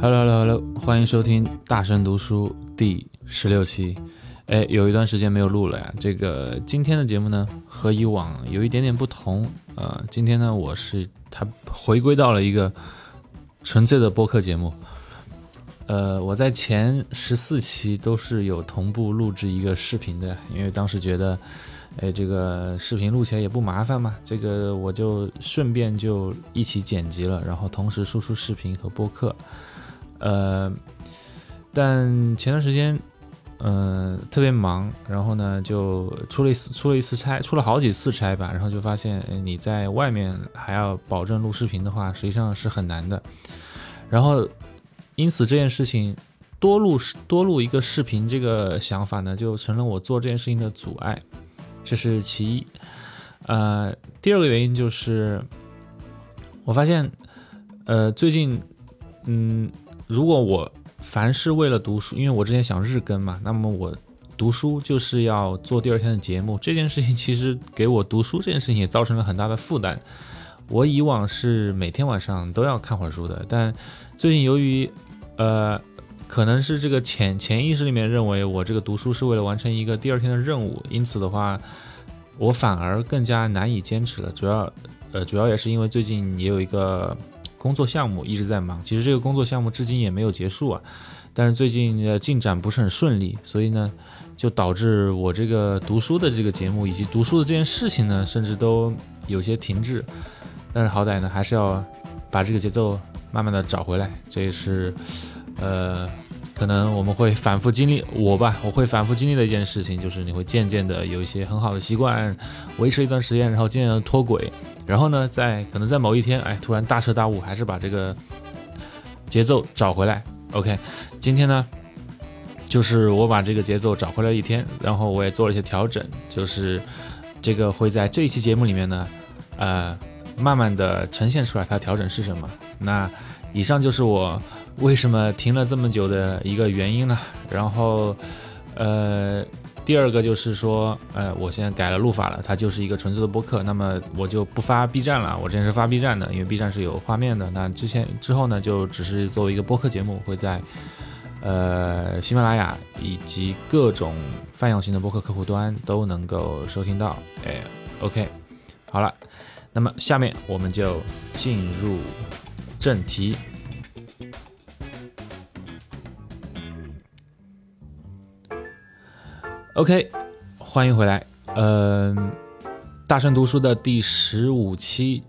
Hello，Hello，Hello，欢迎收听大声读书第十六期。哎，有一段时间没有录了呀。这个今天的节目呢，和以往有一点点不同。呃，今天呢，我是它回归到了一个纯粹的播客节目。呃，我在前十四期都是有同步录制一个视频的，因为当时觉得，哎，这个视频录起来也不麻烦嘛，这个我就顺便就一起剪辑了，然后同时输出视频和播客。呃，但前段时间，嗯，特别忙，然后呢，就出了一次出了一次差，出了好几次差吧，然后就发现，你在外面还要保证录视频的话，实际上是。很难的。然后。因此这件事情多录多录一个视频，这个想法呢，就成了我做这件事情的阻碍，这是。其一。呃，第二个原因就是，我发现，呃，最近，嗯，如果我凡是为了读书，因为我之前想日更嘛，那么我读书就是要做第二天的节目，这件事情其实给我读书这件事情也造成了很大的负担。我以往是每天晚上都要看会儿书的，但最近由于呃，可能是这个潜潜意识里面认为我这个读书是为了完成一个第二天的任务，因此的话，我反而更加难以坚持了。主要，呃，主要也是因为最近也有一个工作项目一直在忙，其实这个工作项目至今也没有结束啊，但是最近的进展不是很顺利，所以呢，就导致我这个读书的这个节目以及读书的这件事情呢，甚至都有些停滞。但是好歹呢，还是要把这个节奏。慢慢的找回来，这也是，呃，可能我们会反复经历我吧，我会反复经历的一件事情，就是你会渐渐的有一些很好的习惯，维持一段时间，然后渐渐的脱轨，然后呢，在可能在某一天，哎，突然大彻大悟，还是把这个节奏找回来。OK，今天呢，就是我把这个节奏找回来一天，然后我也做了一些调整，就是这个会在这一期节目里面呢，呃。慢慢的呈现出来，它调整是什么？那以上就是我为什么停了这么久的一个原因了。然后，呃，第二个就是说，呃，我现在改了录法了，它就是一个纯粹的播客。那么我就不发 B 站了，我之前是发 B 站的，因为 B 站是有画面的。那之前之后呢，就只是作为一个播客节目，会在呃喜马拉雅以及各种泛用型的播客客户端都能够收听到。哎，OK，好了。那么下面我们就进入正题。OK，欢迎回来。嗯，大声读书的第十五期，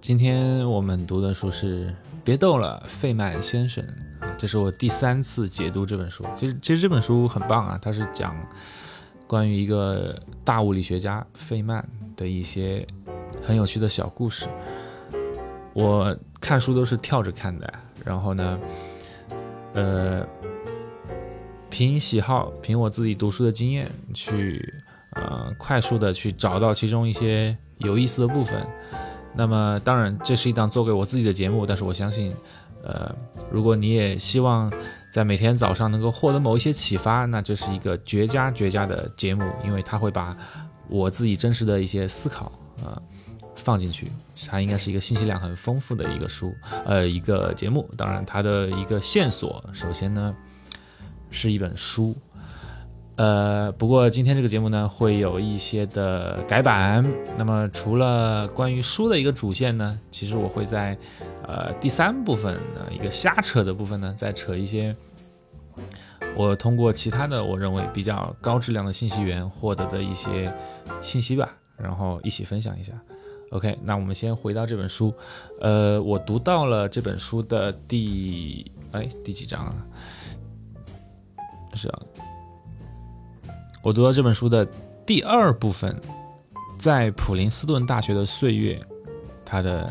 今天我们读的书是《别逗了，费曼先生》，这是我第三次解读这本书。其实，其实这本书很棒啊，它是讲关于一个大物理学家费曼的一些。很有趣的小故事，我看书都是跳着看的，然后呢，呃，凭喜好，凭我自己读书的经验去，呃，快速的去找到其中一些有意思的部分。那么，当然这是一档做给我自己的节目，但是我相信，呃，如果你也希望在每天早上能够获得某一些启发，那这是一个绝佳绝佳的节目，因为它会把我自己真实的一些思考啊。放进去，它应该是一个信息量很丰富的一个书，呃，一个节目。当然，它的一个线索，首先呢，是一本书。呃，不过今天这个节目呢，会有一些的改版。那么，除了关于书的一个主线呢，其实我会在呃第三部分的一个瞎扯的部分呢，再扯一些我通过其他的我认为比较高质量的信息源获得的一些信息吧，然后一起分享一下。OK，那我们先回到这本书，呃，我读到了这本书的第哎第几章啊？是啊，我读到这本书的第二部分，在普林斯顿大学的岁月，它的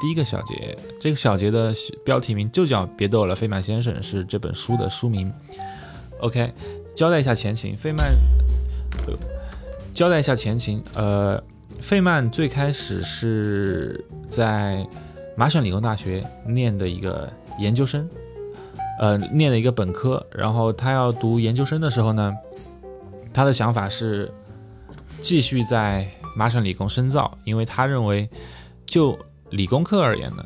第一个小节，这个小节的标题名就叫“别逗了，费曼先生”，是这本书的书名。OK，交代一下前情，费曼，交代一下前情，呃。费曼最开始是在麻省理工大学念的一个研究生，呃，念了一个本科。然后他要读研究生的时候呢，他的想法是继续在麻省理工深造，因为他认为就理工科而言呢，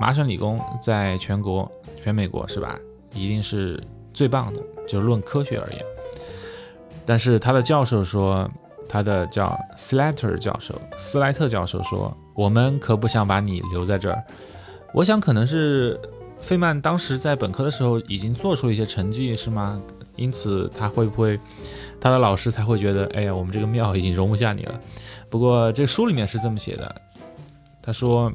麻省理工在全国、全美国是吧，一定是最棒的，就论科学而言。但是他的教授说，他的叫斯莱特教授，斯莱特教授说，我们可不想把你留在这儿。我想可能是费曼当时在本科的时候已经做出了一些成绩，是吗？因此他会不会他的老师才会觉得，哎呀，我们这个庙已经容不下你了。不过这书里面是这么写的，他说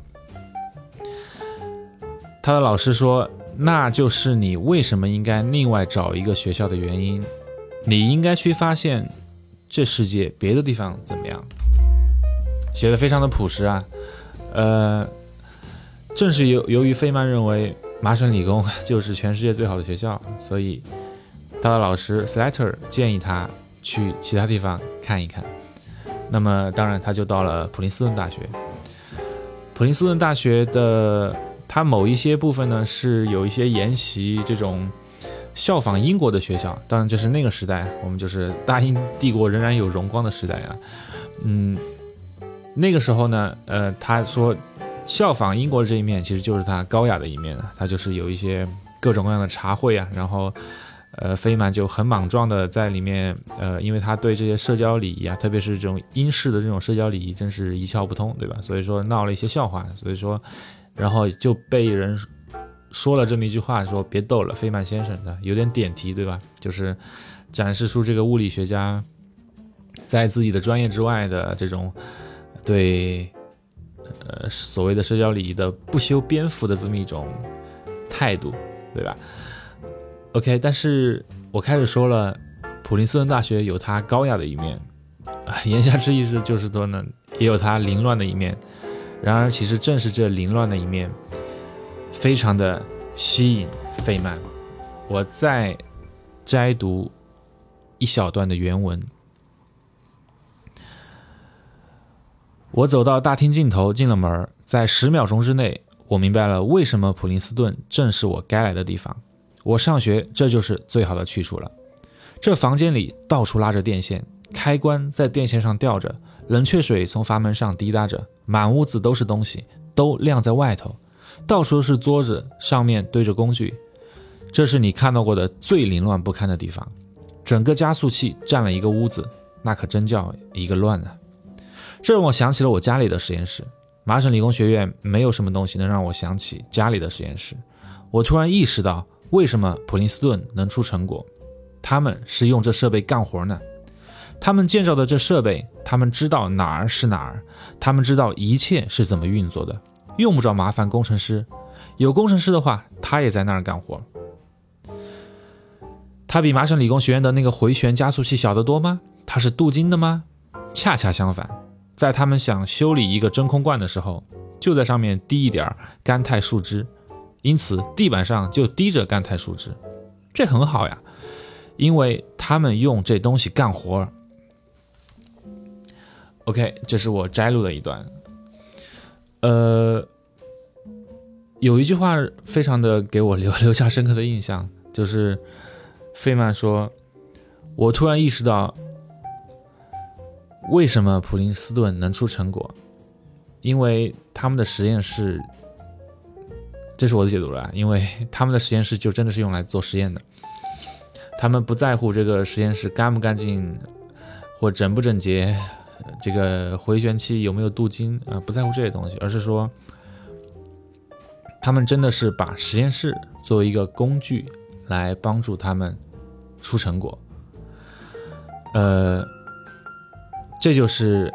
他的老师说，那就是你为什么应该另外找一个学校的原因。你应该去发现这世界别的地方怎么样。写的非常的朴实啊，呃。正是由由于费曼认为麻省理工就是全世界最好的学校，所以他的老师 Slater 建议他去其他地方看一看。那么当然他就到了普林斯顿大学。普林斯顿大学的它某一些部分呢是有一些沿袭这种效仿英国的学校，当然这是那个时代，我们就是大英帝国仍然有荣光的时代啊。嗯，那个时候呢，呃，他说。效仿英国这一面，其实就是他高雅的一面他就是有一些各种各样的茶会啊，然后，呃，费曼就很莽撞的在里面，呃，因为他对这些社交礼仪啊，特别是这种英式的这种社交礼仪，真是一窍不通，对吧？所以说闹了一些笑话，所以说，然后就被人说了这么一句话，说别逗了，费曼先生的有点点题，对吧？就是展示出这个物理学家在自己的专业之外的这种对。呃，所谓的社交礼仪的不修边幅的这么一种态度，对吧？OK，但是我开始说了，普林斯顿大学有它高雅的一面，言下之意是就是说呢，也有它凌乱的一面。然而，其实正是这凌乱的一面，非常的吸引费曼。我再摘读一小段的原文。我走到大厅尽头，进了门，在十秒钟之内，我明白了为什么普林斯顿正是我该来的地方。我上学，这就是最好的去处了。这房间里到处拉着电线，开关在电线上吊着，冷却水从阀门上滴答着，满屋子都是东西，都晾在外头，到处都是桌子，上面堆着工具。这是你看到过的最凌乱不堪的地方。整个加速器占了一个屋子，那可真叫一个乱啊！这让我想起了我家里的实验室。麻省理工学院没有什么东西能让我想起家里的实验室。我突然意识到，为什么普林斯顿能出成果？他们是用这设备干活呢。他们建造的这设备，他们知道哪儿是哪儿，他们知道一切是怎么运作的，用不着麻烦工程师。有工程师的话，他也在那儿干活。他比麻省理工学院的那个回旋加速器小得多吗？它是镀金的吗？恰恰相反。在他们想修理一个真空罐的时候，就在上面滴一点干肽树脂，因此地板上就滴着干肽树脂。这很好呀，因为他们用这东西干活。OK，这是我摘录的一段。呃，有一句话非常的给我留留下深刻的印象，就是费曼说：“我突然意识到。”为什么普林斯顿能出成果？因为他们的实验室，这是我的解读了。因为他们的实验室就真的是用来做实验的，他们不在乎这个实验室干不干净或整不整洁，这个回旋器有没有镀金啊，不在乎这些东西，而是说，他们真的是把实验室作为一个工具来帮助他们出成果，呃。这就是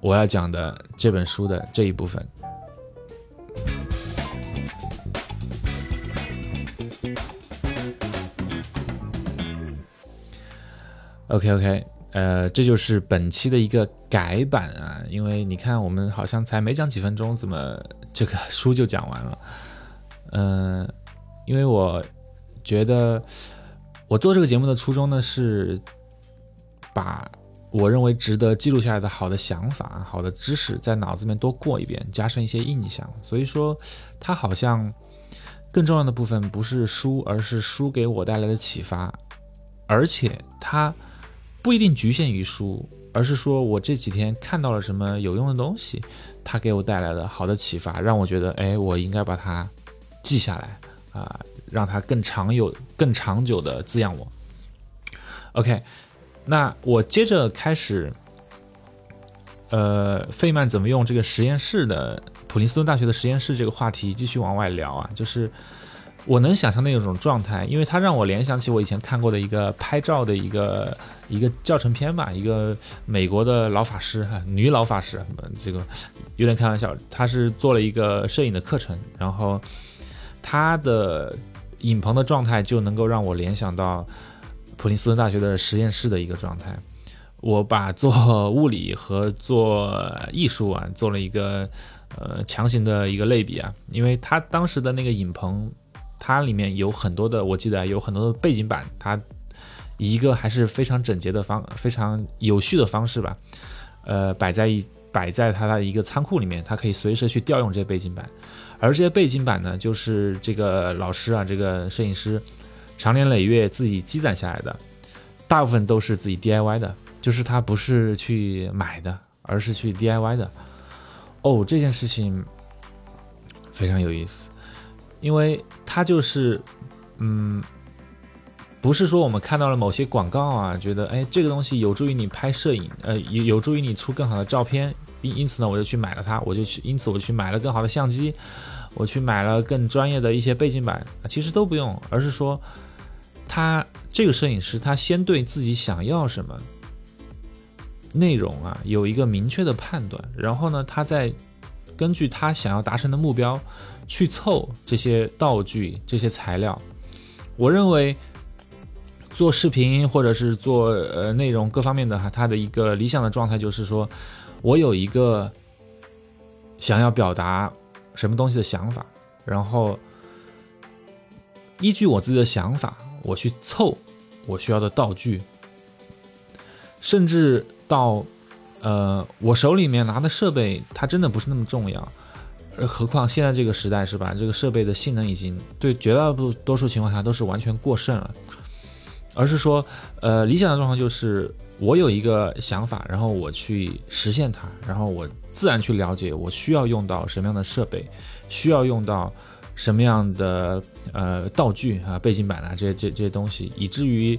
我要讲的这本书的这一部分。OK OK，呃，这就是本期的一个改版啊，因为你看我们好像才没讲几分钟，怎么这个书就讲完了？嗯，因为我觉得我做这个节目的初衷呢是把。我认为值得记录下来的好的想法、好的知识，在脑子里面多过一遍，加深一些印象。所以说，它好像更重要的部分不是书，而是书给我带来的启发。而且它不一定局限于书，而是说我这几天看到了什么有用的东西，它给我带来的好的启发，让我觉得，哎，我应该把它记下来啊，让它更长有、更长久的滋养我。OK，那我接着开始，呃，费曼怎么用这个实验室的普林斯顿大学的实验室这个话题继续往外聊啊？就是我能想象那种状态，因为它让我联想起我以前看过的一个拍照的一个一个教程片吧，一个美国的老法师哈，女老法师，这个有点开玩笑，她是做了一个摄影的课程，然后她的影棚的状态就能够让我联想到。普林斯顿大学的实验室的一个状态，我把做物理和做艺术啊做了一个呃强行的一个类比啊，因为他当时的那个影棚，它里面有很多的，我记得有很多的背景板，它一个还是非常整洁的方、非常有序的方式吧，呃，摆在一摆在它的一个仓库里面，它可以随时去调用这些背景板，而这些背景板呢，就是这个老师啊，这个摄影师。长年累月自己积攒下来的，大部分都是自己 DIY 的，就是他不是去买的，而是去 DIY 的。哦，这件事情非常有意思，因为他就是，嗯，不是说我们看到了某些广告啊，觉得哎这个东西有助于你拍摄影，呃有有助于你出更好的照片，因因此呢我就去买了它，我就去，因此我去买了更好的相机。我去买了更专业的一些背景板啊，其实都不用，而是说，他这个摄影师他先对自己想要什么内容啊有一个明确的判断，然后呢，他再根据他想要达成的目标去凑这些道具、这些材料。我认为做视频或者是做呃内容各方面的哈，他的一个理想的状态就是说，我有一个想要表达。什么东西的想法，然后依据我自己的想法，我去凑我需要的道具，甚至到呃，我手里面拿的设备，它真的不是那么重要。何况现在这个时代是吧？这个设备的性能已经对绝大多数情况下都是完全过剩了，而是说，呃，理想的状况就是我有一个想法，然后我去实现它，然后我。自然去了解我需要用到什么样的设备，需要用到什么样的呃道具啊、背景板啊这些这这些东西，以至于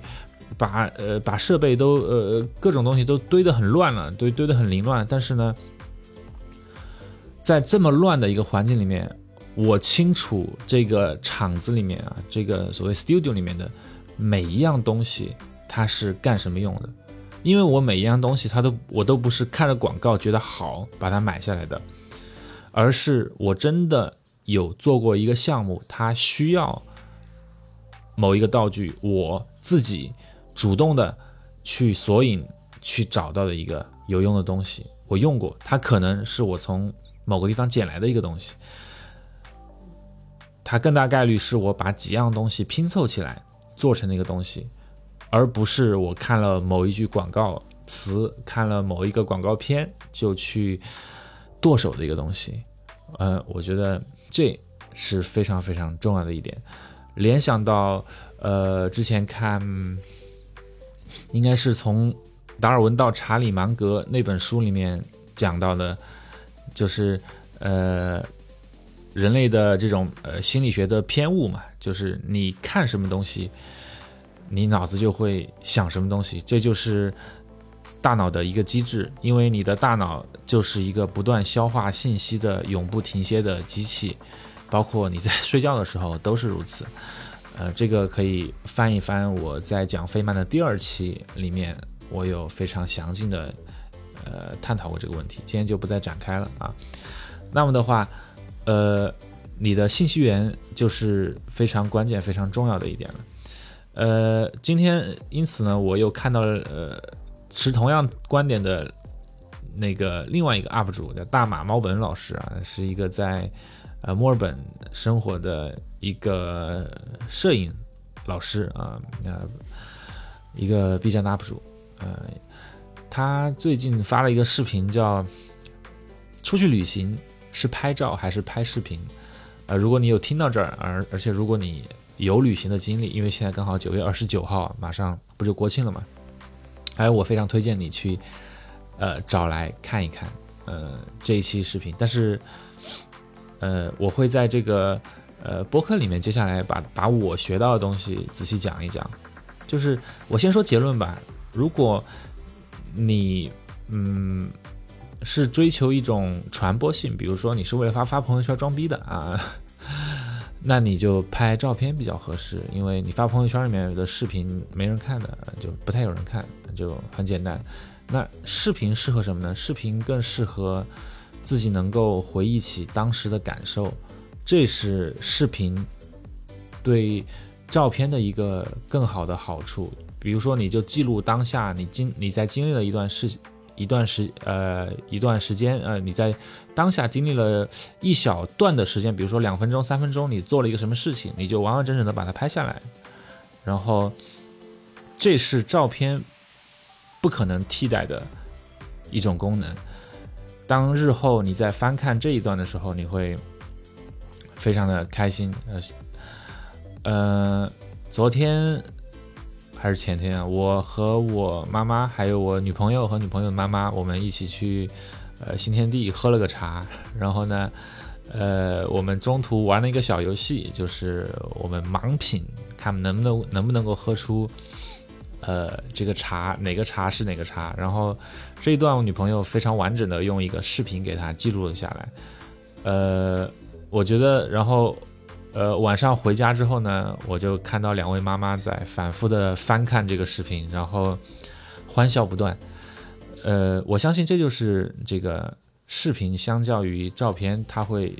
把呃把设备都呃各种东西都堆得很乱了，堆堆得很凌乱。但是呢，在这么乱的一个环境里面，我清楚这个厂子里面啊，这个所谓 studio 里面的每一样东西它是干什么用的。因为我每一样东西，它都我都不是看着广告觉得好把它买下来的，而是我真的有做过一个项目，它需要某一个道具，我自己主动的去索引去找到的一个有用的东西，我用过，它可能是我从某个地方捡来的一个东西，它更大概率是我把几样东西拼凑起来做成的一个东西。而不是我看了某一句广告词，看了某一个广告片就去剁手的一个东西，呃，我觉得这是非常非常重要的一点。联想到，呃，之前看，应该是从达尔文到查理芒格那本书里面讲到的，就是呃，人类的这种呃心理学的偏误嘛，就是你看什么东西。你脑子就会想什么东西，这就是大脑的一个机制。因为你的大脑就是一个不断消化信息的永不停歇的机器，包括你在睡觉的时候都是如此。呃，这个可以翻一翻我在讲费曼的第二期里面，我有非常详尽的呃探讨过这个问题，今天就不再展开了啊。那么的话，呃，你的信息源就是非常关键、非常重要的一点了。呃，今天因此呢，我又看到了呃持同样观点的那个另外一个 UP 主叫大马猫本老师啊，是一个在呃墨尔本生活的一个摄影老师啊，呃一个 B 站的 UP 主，呃，他最近发了一个视频，叫出去旅行是拍照还是拍视频？呃，如果你有听到这儿，而而且如果你有旅行的经历，因为现在刚好九月二十九号，马上不就国庆了吗？还有我非常推荐你去呃找来看一看呃这一期视频，但是呃我会在这个呃播客里面接下来把把我学到的东西仔细讲一讲。就是我先说结论吧，如果你嗯是追求一种传播性，比如说你是为了发发朋友圈装逼的啊，那你就拍照片比较合适，因为你发朋友圈里面的视频没人看的，就不太有人看，就很简单。那视频适合什么呢？视频更适合自己能够回忆起当时的感受，这是视频对。照片的一个更好的好处，比如说，你就记录当下你经你在经历了一段事一段时呃一段时间呃你在当下经历了一小段的时间，比如说两分钟三分钟，你做了一个什么事情，你就完完整整的把它拍下来，然后这是照片不可能替代的一种功能。当日后你在翻看这一段的时候，你会非常的开心呃。呃，昨天还是前天啊，我和我妈妈还有我女朋友和女朋友的妈妈，我们一起去呃新天地喝了个茶。然后呢，呃，我们中途玩了一个小游戏，就是我们盲品，看能不能能不能够喝出呃这个茶哪个茶是哪个茶。然后这一段我女朋友非常完整的用一个视频给她记录了下来。呃，我觉得，然后。呃，晚上回家之后呢，我就看到两位妈妈在反复的翻看这个视频，然后欢笑不断。呃，我相信这就是这个视频相较于照片，它会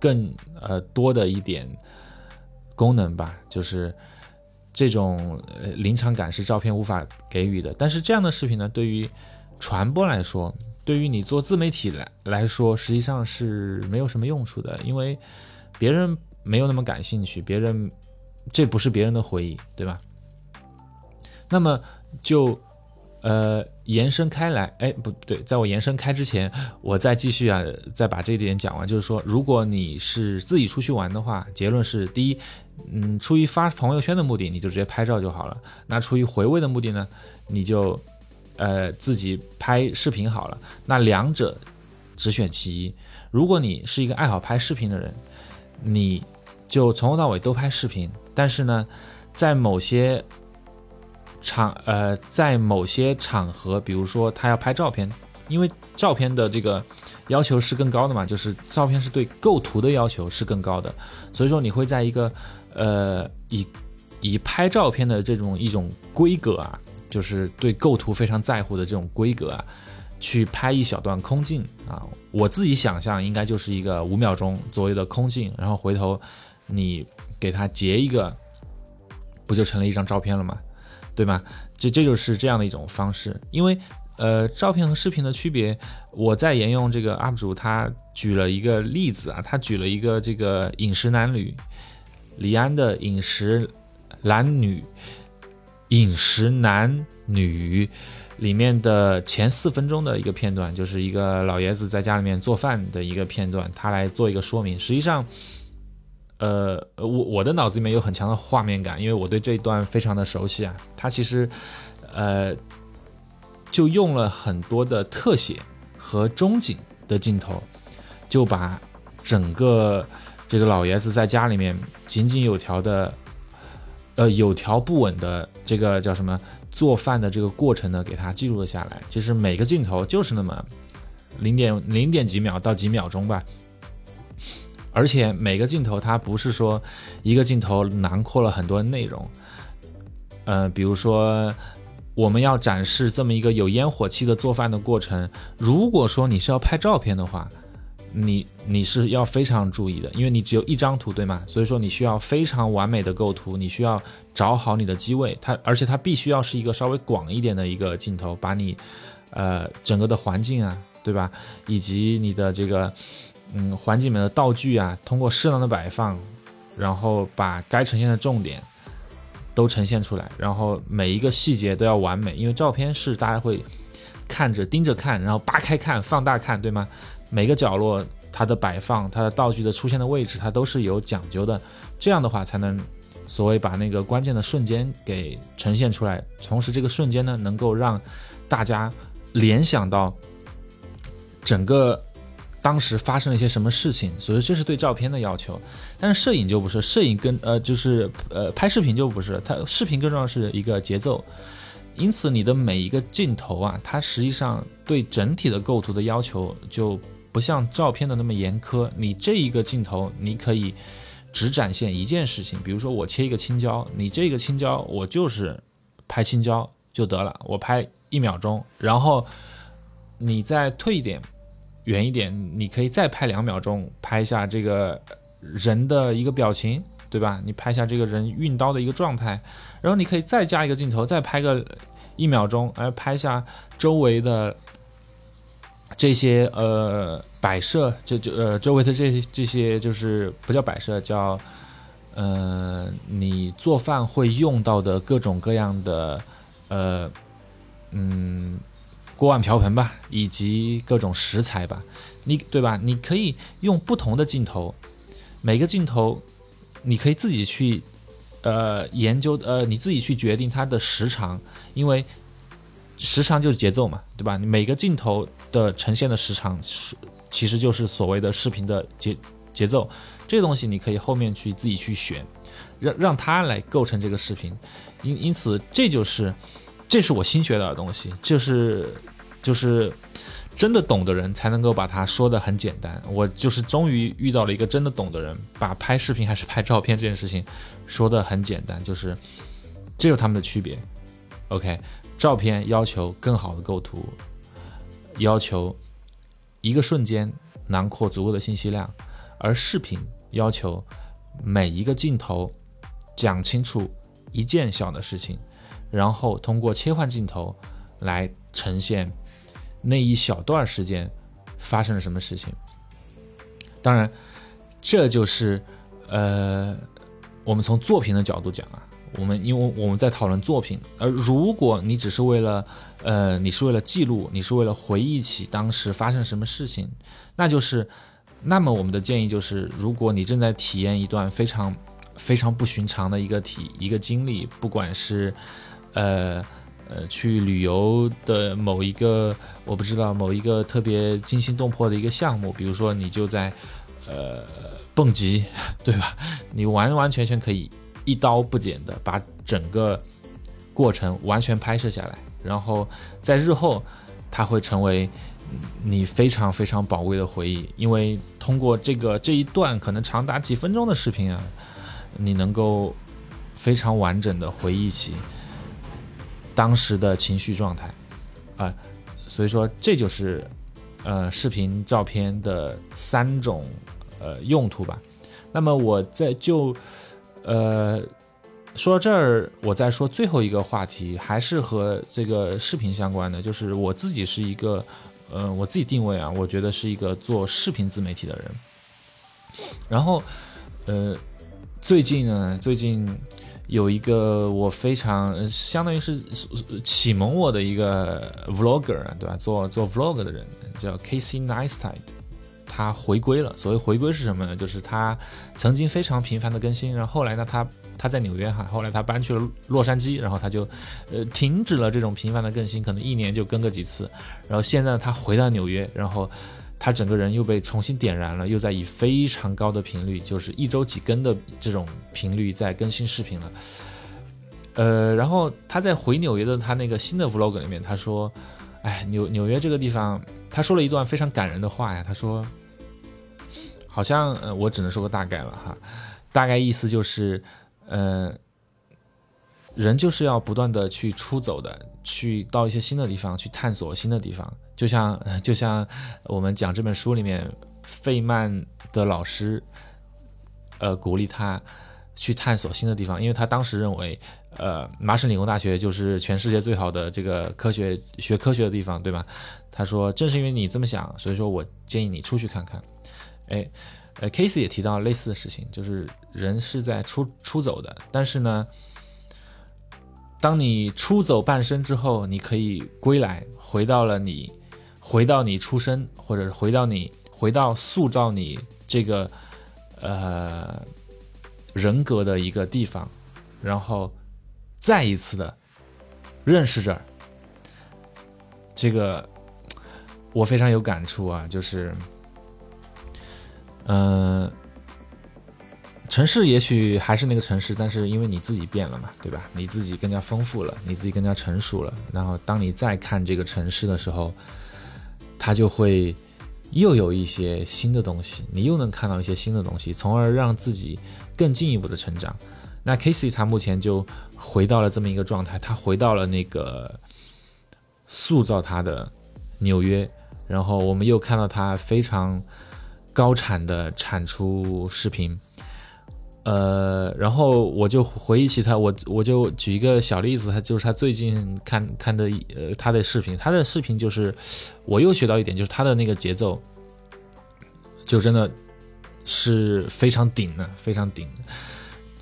更呃多的一点功能吧，就是这种临场感是照片无法给予的。但是这样的视频呢，对于传播来说，对于你做自媒体来来说，实际上是没有什么用处的，因为。别人没有那么感兴趣，别人这不是别人的回忆，对吧？那么就呃延伸开来，哎，不对，在我延伸开之前，我再继续啊，再把这一点讲完。就是说，如果你是自己出去玩的话，结论是：第一，嗯，出于发朋友圈的目的，你就直接拍照就好了；那出于回味的目的呢，你就呃自己拍视频好了。那两者只选其一。如果你是一个爱好拍视频的人，你就从头到尾都拍视频，但是呢，在某些场呃，在某些场合，比如说他要拍照片，因为照片的这个要求是更高的嘛，就是照片是对构图的要求是更高的，所以说你会在一个呃以以拍照片的这种一种规格啊，就是对构图非常在乎的这种规格啊。去拍一小段空镜啊，我自己想象应该就是一个五秒钟左右的空镜，然后回头你给它截一个，不就成了一张照片了吗？对吗？这这就是这样的一种方式。因为呃，照片和视频的区别，我在沿用这个 UP 主他举了一个例子啊，他举了一个这个饮食男女李安的饮食男女饮食男女。里面的前四分钟的一个片段，就是一个老爷子在家里面做饭的一个片段，他来做一个说明。实际上，呃，我我的脑子里面有很强的画面感，因为我对这一段非常的熟悉啊。他其实，呃，就用了很多的特写和中景的镜头，就把整个这个老爷子在家里面井井有条的，呃，有条不紊的这个叫什么？做饭的这个过程呢，给它记录了下来。其实每个镜头就是那么零点零点几秒到几秒钟吧，而且每个镜头它不是说一个镜头囊括了很多内容。呃，比如说我们要展示这么一个有烟火气的做饭的过程，如果说你是要拍照片的话。你你是要非常注意的，因为你只有一张图，对吗？所以说你需要非常完美的构图，你需要找好你的机位，它而且它必须要是一个稍微广一点的一个镜头，把你，呃，整个的环境啊，对吧？以及你的这个，嗯，环境里面的道具啊，通过适当的摆放，然后把该呈现的重点都呈现出来，然后每一个细节都要完美，因为照片是大家会看着盯着看，然后扒开看，放大看，对吗？每个角落它的摆放，它的道具的出现的位置，它都是有讲究的。这样的话才能所谓把那个关键的瞬间给呈现出来，同时这个瞬间呢，能够让大家联想到整个当时发生了一些什么事情，所以这是对照片的要求。但是摄影就不是，摄影跟呃就是呃拍视频就不是，它视频更重要是一个节奏。因此，你的每一个镜头啊，它实际上对整体的构图的要求就不像照片的那么严苛。你这一个镜头，你可以只展现一件事情，比如说我切一个青椒，你这个青椒我就是拍青椒就得了，我拍一秒钟，然后你再退一点，远一点，你可以再拍两秒钟，拍一下这个人的一个表情。对吧？你拍下这个人运刀的一个状态，然后你可以再加一个镜头，再拍个一秒钟，哎，拍下周围的这些呃摆设，就就呃周围的这些这些就是不叫摆设，叫呃你做饭会用到的各种各样的呃嗯锅碗瓢盆吧，以及各种食材吧，你对吧？你可以用不同的镜头，每个镜头。你可以自己去，呃，研究，呃，你自己去决定它的时长，因为时长就是节奏嘛，对吧？你每个镜头的呈现的时长是，其实就是所谓的视频的节节奏。这东西你可以后面去自己去选，让让它来构成这个视频。因因此，这就是这是我新学到的东西，就是就是。真的懂的人才能够把它说的很简单。我就是终于遇到了一个真的懂的人，把拍视频还是拍照片这件事情说的很简单，就是这有他们的区别。OK，照片要求更好的构图，要求一个瞬间囊括足够的信息量，而视频要求每一个镜头讲清楚一件小的事情，然后通过切换镜头来呈现。那一小段时间发生了什么事情？当然，这就是呃，我们从作品的角度讲啊，我们因为我们在讨论作品，而如果你只是为了呃，你是为了记录，你是为了回忆起当时发生什么事情，那就是，那么我们的建议就是，如果你正在体验一段非常非常不寻常的一个体一个经历，不管是呃。呃，去旅游的某一个，我不知道某一个特别惊心动魄的一个项目，比如说你就在呃蹦极，对吧？你完完全全可以一刀不剪的把整个过程完全拍摄下来，然后在日后它会成为你非常非常宝贵的回忆，因为通过这个这一段可能长达几分钟的视频啊，你能够非常完整的回忆起。当时的情绪状态，啊，所以说这就是，呃，视频、照片的三种呃用途吧。那么我在就，呃，说到这儿，我再说最后一个话题，还是和这个视频相关的，就是我自己是一个，呃，我自己定位啊，我觉得是一个做视频自媒体的人。然后，呃，最近呢，最近。有一个我非常相当于是启蒙我的一个 vlogger，对吧？做做 vlog 的人叫 Casey Neistat，他回归了。所谓回归是什么呢？就是他曾经非常频繁的更新，然后后来呢，他他在纽约哈，后来他搬去了洛杉矶，然后他就呃停止了这种频繁的更新，可能一年就更个几次。然后现在他回到纽约，然后。他整个人又被重新点燃了，又在以非常高的频率，就是一周几更的这种频率在更新视频了。呃，然后他在回纽约的他那个新的 vlog 里面，他说：“哎，纽纽约这个地方，他说了一段非常感人的话呀。他说，好像呃，我只能说个大概了哈，大概意思就是，呃，人就是要不断的去出走的，去到一些新的地方，去探索新的地方。”就像就像我们讲这本书里面，费曼的老师，呃，鼓励他去探索新的地方，因为他当时认为，呃，麻省理工大学就是全世界最好的这个科学学科学的地方，对吧？他说，正是因为你这么想，所以说我建议你出去看看。哎，呃，Case 也提到类似的事情，就是人是在出出走的，但是呢。当你出走半生之后，你可以归来，回到了你，回到你出生，或者回到你，回到塑造你这个呃人格的一个地方，然后再一次的认识这儿。这个我非常有感触啊，就是，嗯。城市也许还是那个城市，但是因为你自己变了嘛，对吧？你自己更加丰富了，你自己更加成熟了。然后当你再看这个城市的时候，它就会又有一些新的东西，你又能看到一些新的东西，从而让自己更进一步的成长。那 Casey 他目前就回到了这么一个状态，他回到了那个塑造他的纽约，然后我们又看到他非常高产的产出视频。呃，然后我就回忆起他，我我就举一个小例子，他就是他最近看看的呃他的视频，他的视频就是我又学到一点，就是他的那个节奏就真的是非常顶的，非常顶。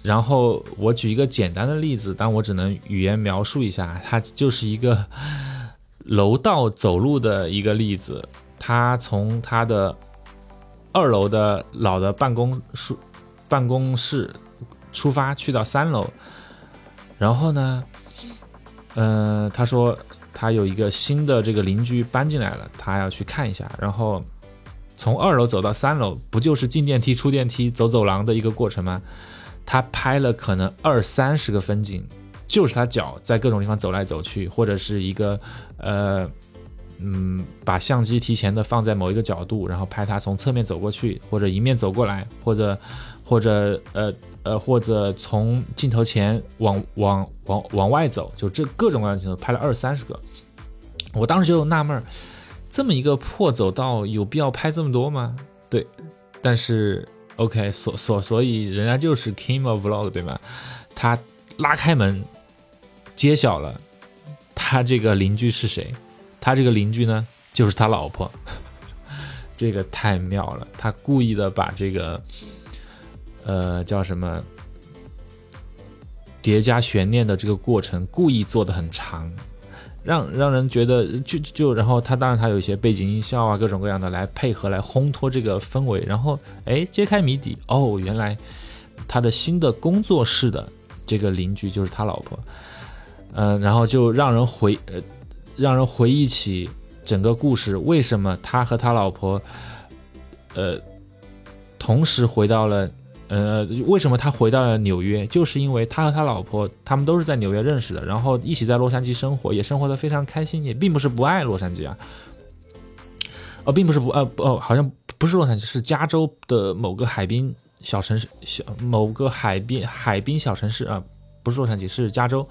然后我举一个简单的例子，但我只能语言描述一下，他就是一个楼道走路的一个例子，他从他的二楼的老的办公室。办公室出发去到三楼，然后呢，呃，他说他有一个新的这个邻居搬进来了，他要去看一下。然后从二楼走到三楼，不就是进电梯、出电梯、走走廊的一个过程吗？他拍了可能二三十个风景，就是他脚在各种地方走来走去，或者是一个呃。嗯，把相机提前的放在某一个角度，然后拍他从侧面走过去，或者迎面走过来，或者，或者呃呃，或者从镜头前往往往往外走，就这各种各样的镜头拍了二三十个。我当时就纳闷，这么一个破走道有必要拍这么多吗？对，但是 OK，所所所以人家就是 King of Vlog 对吗？他拉开门，揭晓了他这个邻居是谁。他这个邻居呢，就是他老婆，这个太妙了。他故意的把这个，呃，叫什么叠加悬念的这个过程，故意做的很长，让让人觉得就就然后他当然他有一些背景音效啊，各种各样的来配合来烘托这个氛围，然后哎揭开谜底哦，原来他的新的工作室的这个邻居就是他老婆，嗯，然后就让人回呃。让人回忆起整个故事，为什么他和他老婆，呃，同时回到了，呃，为什么他回到了纽约？就是因为他和他老婆，他们都是在纽约认识的，然后一起在洛杉矶生活，也生活的非常开心，也并不是不爱洛杉矶啊。哦，并不是不呃不哦，好像不是洛杉矶，是加州的某个海滨小城市，小某个海滨海滨小城市啊，不是洛杉矶，是加州。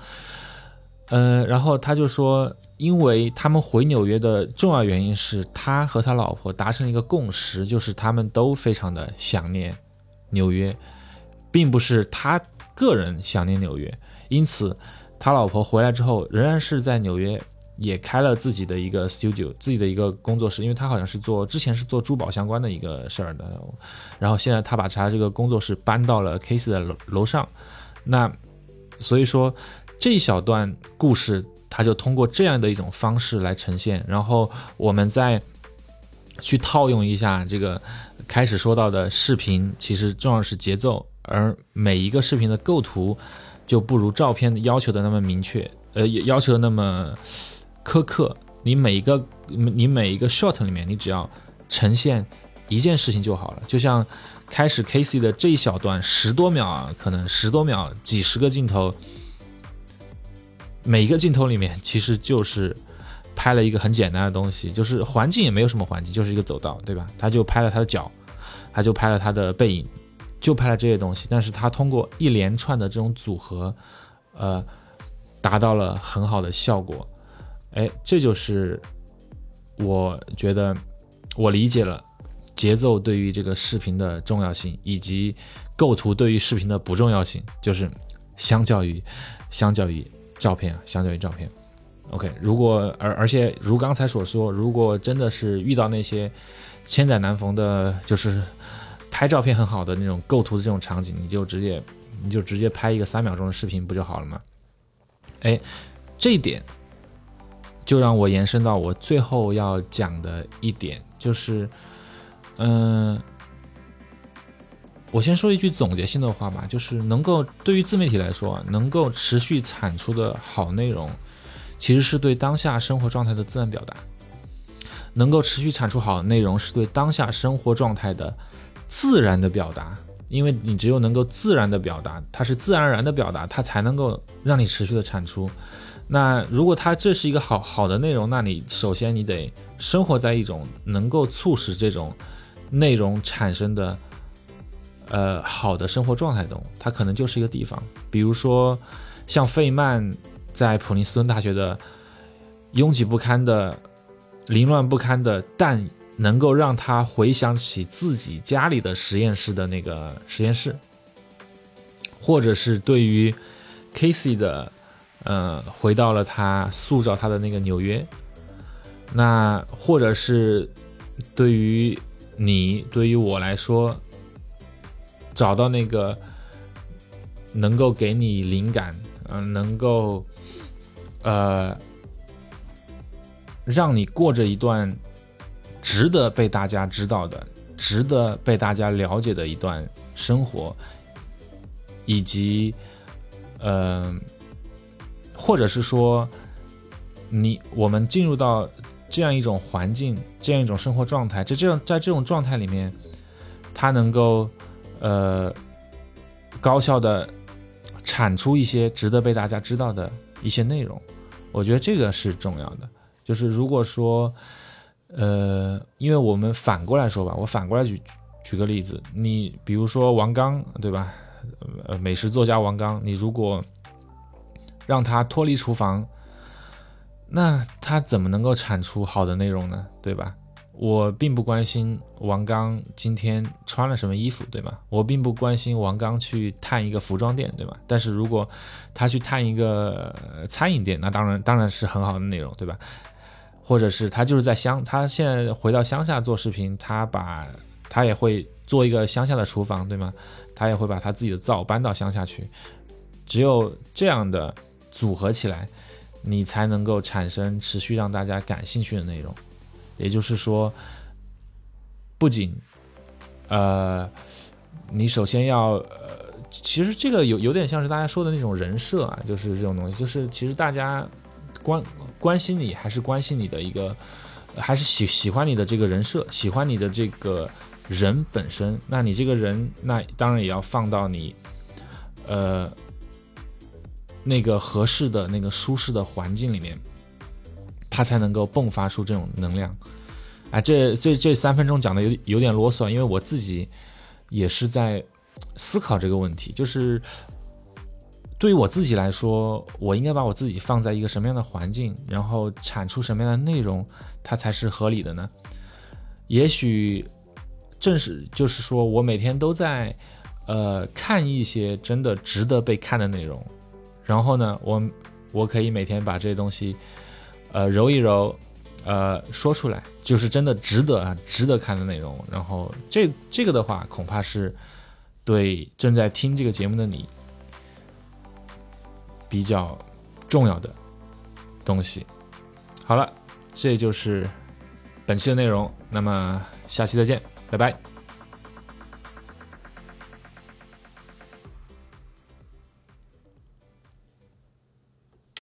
呃，然后他就说。因为他们回纽约的重要原因是他和他老婆达成了一个共识，就是他们都非常的想念纽约，并不是他个人想念纽约。因此，他老婆回来之后，仍然是在纽约也开了自己的一个 studio，自己的一个工作室。因为他好像是做之前是做珠宝相关的一个事儿的，然后现在他把他这个工作室搬到了 Case 的楼楼上。那所以说这一小段故事。他就通过这样的一种方式来呈现，然后我们再去套用一下这个开始说到的视频，其实重要是节奏，而每一个视频的构图就不如照片要求的那么明确，呃，要求的那么苛刻。你每一个你每一个 shot 里面，你只要呈现一件事情就好了。就像开始 Casey 的这一小段十多秒啊，可能十多秒，几十个镜头。每一个镜头里面其实就是拍了一个很简单的东西，就是环境也没有什么环境，就是一个走道，对吧？他就拍了他的脚，他就拍了他的背影，就拍了这些东西。但是他通过一连串的这种组合，呃，达到了很好的效果。哎，这就是我觉得我理解了节奏对于这个视频的重要性，以及构图对于视频的不重要性，就是相较于相较于。照片啊，相对于照片，OK。如果而而且如刚才所说，如果真的是遇到那些千载难逢的，就是拍照片很好的那种构图的这种场景，你就直接你就直接拍一个三秒钟的视频不就好了吗？哎，这一点就让我延伸到我最后要讲的一点，就是嗯，我先说一句总结性的话吧，就是能够对于自媒体来说，能够持续产出的好内容，其实是对当下生活状态的自然表达。能够持续产出好内容，是对当下生活状态的自然的表达。因为你只有能够自然的表达，它是自然而然的表达，它才能够让你持续的产出。那如果它这是一个好好的内容，那你首先你得生活在一种能够促使这种内容产生的呃好的生活状态中，它可能就是一个地方，比如说像费曼在普林斯顿大学的拥挤不堪的。凌乱不堪的，但能够让他回想起自己家里的实验室的那个实验室，或者是对于 Casey 的，呃，回到了他塑造他的那个纽约，那或者是对于你，对于我来说，找到那个能够给你灵感，嗯，能够，呃。让你过着一段值得被大家知道的、值得被大家了解的一段生活，以及，呃，或者是说，你我们进入到这样一种环境、这样一种生活状态，在这样在这种状态里面，它能够呃高效的产出一些值得被大家知道的一些内容，我觉得这个是重要的。就是如果说，呃，因为我们反过来说吧，我反过来举举个例子，你比如说王刚，对吧？呃，美食作家王刚，你如果让他脱离厨房，那他怎么能够产出好的内容呢？对吧？我并不关心王刚今天穿了什么衣服，对吗？我并不关心王刚去探一个服装店，对吧？但是如果他去探一个餐饮店，那当然当然是很好的内容，对吧？或者是他就是在乡，他现在回到乡下做视频，他把他也会做一个乡下的厨房，对吗？他也会把他自己的灶搬到乡下去。只有这样的组合起来，你才能够产生持续让大家感兴趣的内容。也就是说，不仅呃，你首先要呃，其实这个有有点像是大家说的那种人设啊，就是这种东西，就是其实大家。关关心你还是关心你的一个，还是喜喜欢你的这个人设，喜欢你的这个人本身。那你这个人，那当然也要放到你，呃，那个合适的那个舒适的环境里面，他才能够迸发出这种能量。哎，这这这三分钟讲的有有点啰嗦，因为我自己也是在思考这个问题，就是。对于我自己来说，我应该把我自己放在一个什么样的环境，然后产出什么样的内容，它才是合理的呢？也许正是就是说我每天都在呃看一些真的值得被看的内容，然后呢，我我可以每天把这些东西呃揉一揉，呃说出来，就是真的值得啊值得看的内容。然后这这个的话，恐怕是对正在听这个节目的你。比较重要的东西。好了，这就是本期的内容。那么下期再见，拜拜。